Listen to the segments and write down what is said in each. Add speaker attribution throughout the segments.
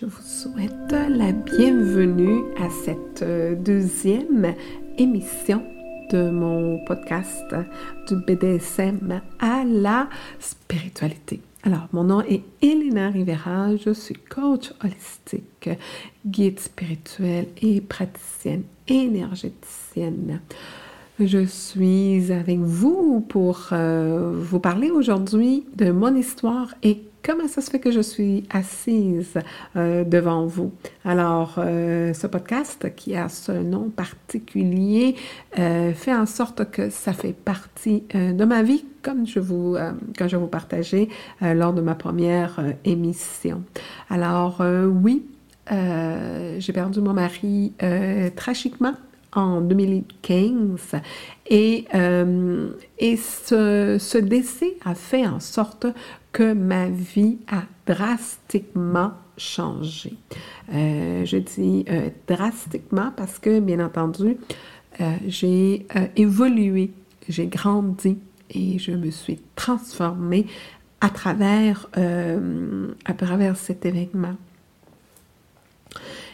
Speaker 1: Je vous souhaite la bienvenue à cette euh, deuxième émission de mon podcast du BDSM à la spiritualité. Alors, mon nom est Elena Rivera, je suis coach holistique, guide spirituel et praticienne énergéticienne. Je suis avec vous pour euh, vous parler aujourd'hui de mon histoire et comment ça se fait que je suis assise euh, devant vous. Alors, euh, ce podcast qui a ce nom particulier fait en sorte que ça fait partie de ma vie, comme je vous, quand je vous partageais lors de ma première émission. Alors, oui, j'ai perdu mon mari tragiquement en 2015 et, euh, et ce, ce, décès a fait en sorte que ma vie a drastiquement changé. Euh, je dis euh, drastiquement parce que, bien entendu, j'ai évolué, j'ai grandi et je me suis transformée à travers, à travers cet événement.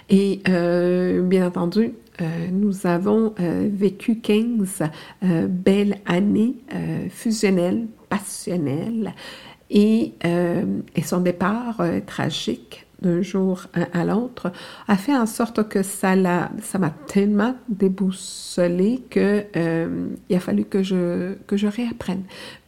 Speaker 1: Et bien entendu, euh, nous avons euh, vécu 15 euh, belles années fusionnelles, passionnelles, et, son départ tragique d'un jour à l'autre a fait en sorte que ça m'a tellement déboussolé que il a fallu que je que je réapprenne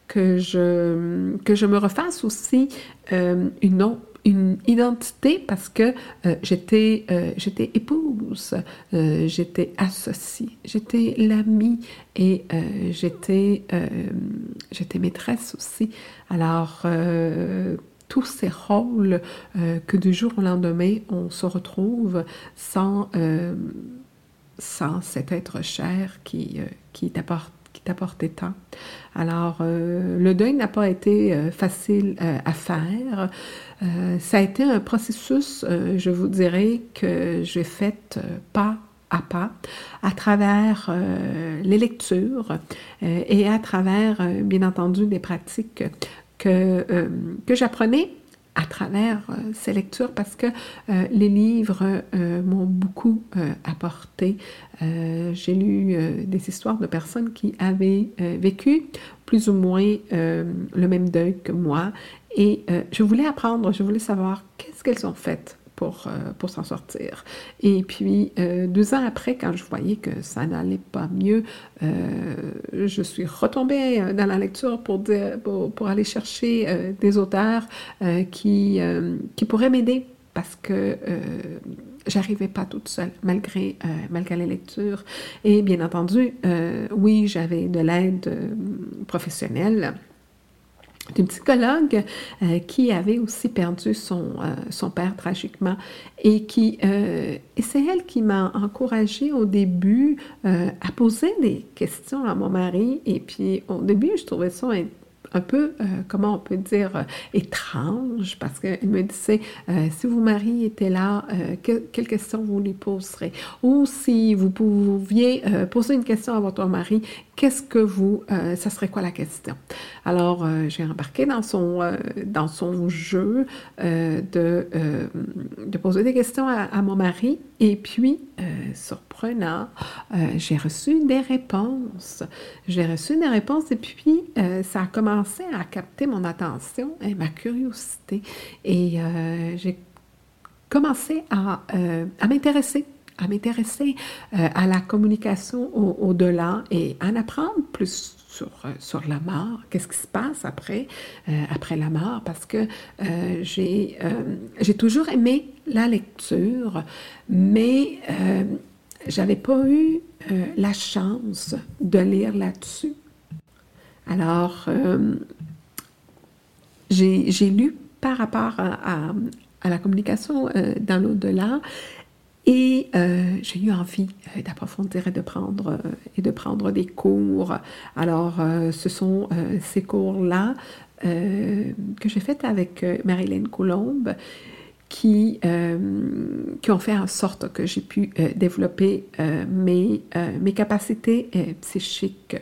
Speaker 1: que je que je me refasse aussi une autre une identité parce que euh, j'étais euh, j'étais épouse, euh, j'étais associée, j'étais l'amie et j'étais j'étais maîtresse aussi. Alors tous ces rôles que du jour au lendemain on se retrouve sans sans cet être cher qui qui t'apporte qui t'apportait tant. Alors, le deuil n'a pas été facile à faire. Euh, ça a été un processus, euh, je vous dirais, que j'ai fait euh, pas à pas à travers les lectures et à travers, bien entendu, des pratiques que, que j'apprenais à travers ces lectures parce que les livres m'ont beaucoup apporté. J'ai lu des histoires de personnes qui avaient vécu plus ou moins le même deuil que moi et euh, je voulais apprendre, je voulais savoir qu'est-ce qu'elles ont fait pour, euh, pour s'en sortir. Et puis, euh, deux ans après, quand je voyais que ça n'allait pas mieux, je suis retombée dans la lecture pour, pour, aller chercher des auteurs qui, qui pourraient m'aider parce que j'arrivais pas toute seule, malgré, malgré les. Et bien entendu, oui, j'avais de l'aide professionnelle d'une psychologue euh, qui avait aussi perdu son, euh, son père tragiquement et qui euh, et c'est elle qui m'a encouragée au début à poser des questions à mon mari. Et puis au début je trouvais ça peu, comment on peut dire, étrange, parce qu'elle me disait, si vos maris étaient là, quelles questions vous lui poserez? Ou si vous pouviez poser une question à votre mari, qu'est-ce que vous, euh, ça serait quoi la question? Alors, euh, j'ai embarqué dans son, euh, dans son jeu de poser des questions à, mon mari et puis, surprenant, j'ai reçu des réponses. J'ai reçu des réponses et puis, ça a commencé à capter mon attention et ma curiosité. Et j'ai commencé à, m'intéresser à m'intéresser euh, à la communication au-delà et à en apprendre plus sur, euh, sur la mort, qu'est-ce qui se passe après, euh, après la mort, parce que j'ai toujours aimé la lecture, mais j'avais pas eu la chance de lire là-dessus. Alors, j'ai lu par rapport à, la communication dans l'au-delà et euh, j'ai eu envie euh, d'approfondir et de prendre euh, et de prendre des cours. Alors, ce sont ces cours-là que j'ai fait avec Marilyn Coulombe, qui, euh, qui ont fait en sorte que j'ai pu euh, développer euh, mes, mes capacités psychiques.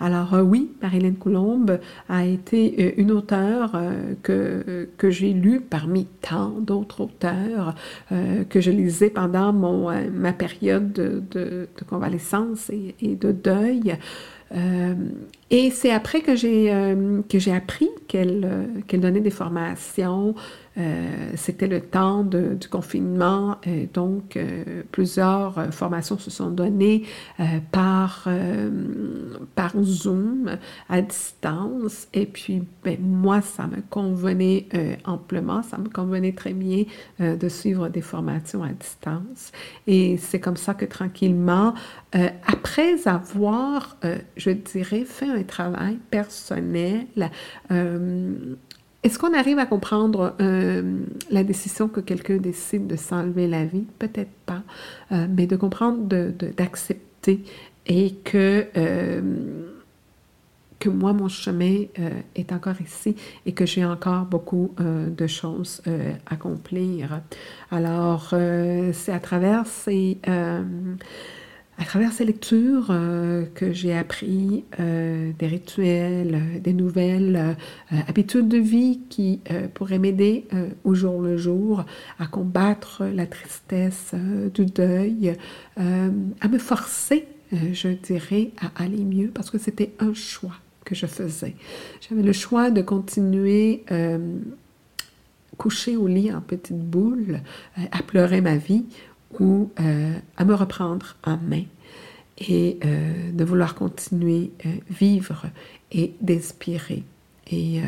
Speaker 1: Alors oui, Marilyn Coulombe a été une auteure que, que j'ai lue parmi tant d'autres auteurs que je lisais pendant mon, ma période de, convalescence et, de deuil. et c'est après que j'ai que j'ai appris qu'elle qu'elle donnait des formations euh, c'était le temps du confinement, euh, donc euh, plusieurs formations se sont données par, par Zoom à distance. Et puis, ben, moi, ça me convenait amplement, ça me convenait très bien de suivre des formations à distance. Et c'est comme ça que tranquillement, après avoir, je dirais, fait un travail personnel, est-ce qu'on arrive à comprendre euh, la décision que quelqu'un décide de s'enlever la vie? Peut-être pas, euh, mais de comprendre, d'accepter de, et que, euh, que moi, mon chemin est encore ici et que j'ai encore beaucoup de choses à accomplir. Alors, c'est à travers ces à travers ces lectures euh, que j'ai appris euh, des rituels, euh, des nouvelles habitudes de vie qui pourraient m'aider au jour le jour à combattre la tristesse du deuil, à me forcer, je dirais, à aller mieux parce que c'était un choix que je faisais. J'avais le choix de continuer coucher au lit en petite boule, à pleurer ma vie, ou euh, à me reprendre en main et euh, de vouloir continuer euh, vivre et d'inspirer. Et,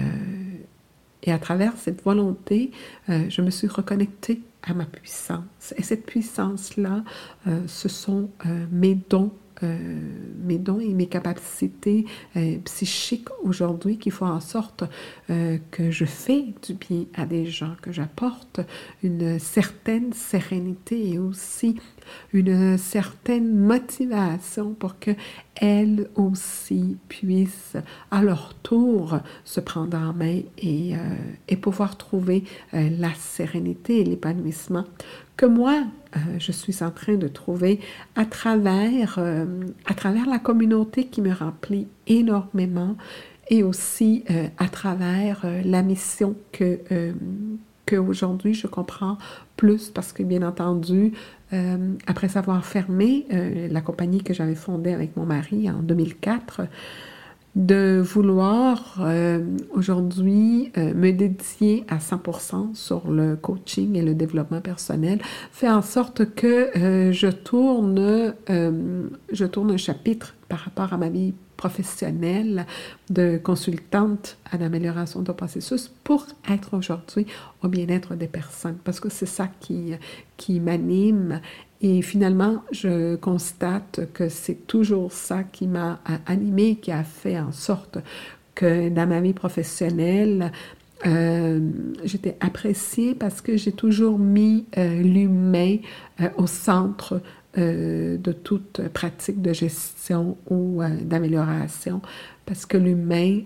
Speaker 1: et à travers cette volonté, je me suis reconnectée à ma puissance. Et cette puissance-là, ce sont mes dons euh, mes dons et mes capacités euh, psychiques aujourd'hui qui font en sorte euh, que je fais du bien à des gens, que j'apporte une certaine sérénité et aussi une certaine motivation pour que elles aussi puissent à leur tour se prendre en main et, et pouvoir trouver la sérénité et l'épanouissement que moi, euh, je suis en train de trouver à travers, euh, à travers la communauté qui me remplit énormément et aussi euh, à travers la mission que, que aujourd'hui je comprends plus parce que bien entendu, après avoir fermé la compagnie que j'avais fondée avec mon mari en 2004, de vouloir euh, aujourd'hui euh, me dédier à 100% sur le coaching et le développement personnel fait en sorte que euh, je tourne je tourne un chapitre par rapport à ma vie professionnelle de consultante à l'amélioration de processus pour être aujourd'hui au bien-être des personnes. Parce que c'est ça qui qui m'anime et finalement, je constate que c'est toujours ça qui m'a animée, qui a fait en sorte que dans ma vie professionnelle, euh, j'étais appréciée parce que j'ai toujours mis euh, l'humain euh, au centre de toute pratique de gestion ou d'amélioration, parce que l'humain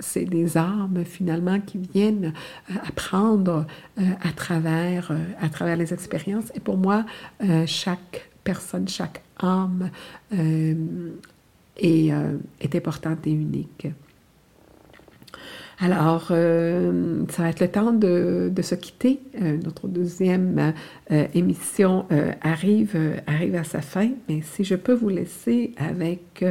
Speaker 1: c'est des armes finalement qui viennent euh, apprendre euh, à, travers, euh, à travers les expériences. Et pour moi, chaque personne, chaque âme est, est, importante et unique. Alors, ça va être le temps de, de se quitter. notre deuxième émission arrive, arrive à sa fin, mais si je peux vous laisser avec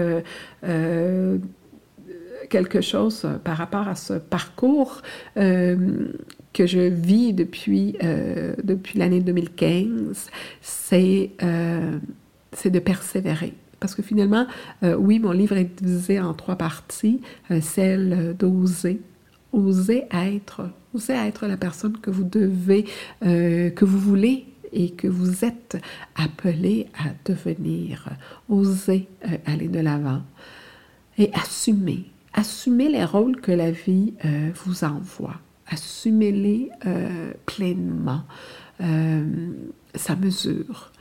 Speaker 1: quelque chose euh, par rapport à ce parcours euh, que je vis depuis, euh, depuis l'année 2015, c'est de persévérer. Parce que finalement, oui, mon livre est divisé en trois parties. celle d'oser, oser être, oser être la personne que vous devez, que vous voulez et que vous êtes appelé à devenir. Oser aller de l'avant et assumer, assumez les rôles que la vie euh, vous envoie. Assumez-les euh, pleinement, euh, sa mesure.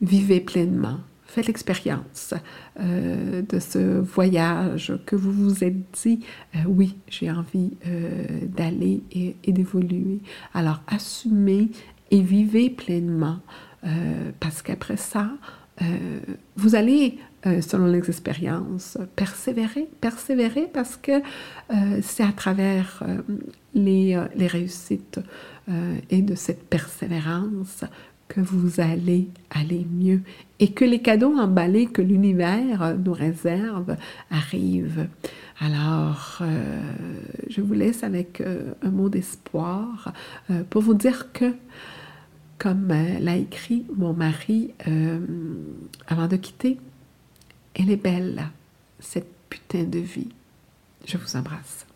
Speaker 1: Vivez pleinement. faites l'expérience euh, de ce voyage que vous vous êtes dit, euh, oui, j'ai envie d'aller et d'évoluer. Alors, assumez et vivez pleinement, parce qu'après ça, vous allez selon les expériences, persévérer, persévérer parce que c'est à travers les, les réussites et de cette persévérance que vous allez aller mieux et que les cadeaux emballés que l'univers nous réserve arrivent. Alors, euh, je vous laisse avec euh, un mot d'espoir euh, pour vous dire que, comme l'a écrit mon mari avant de quitter, elle est belle, cette putain de vie. Je vous embrasse.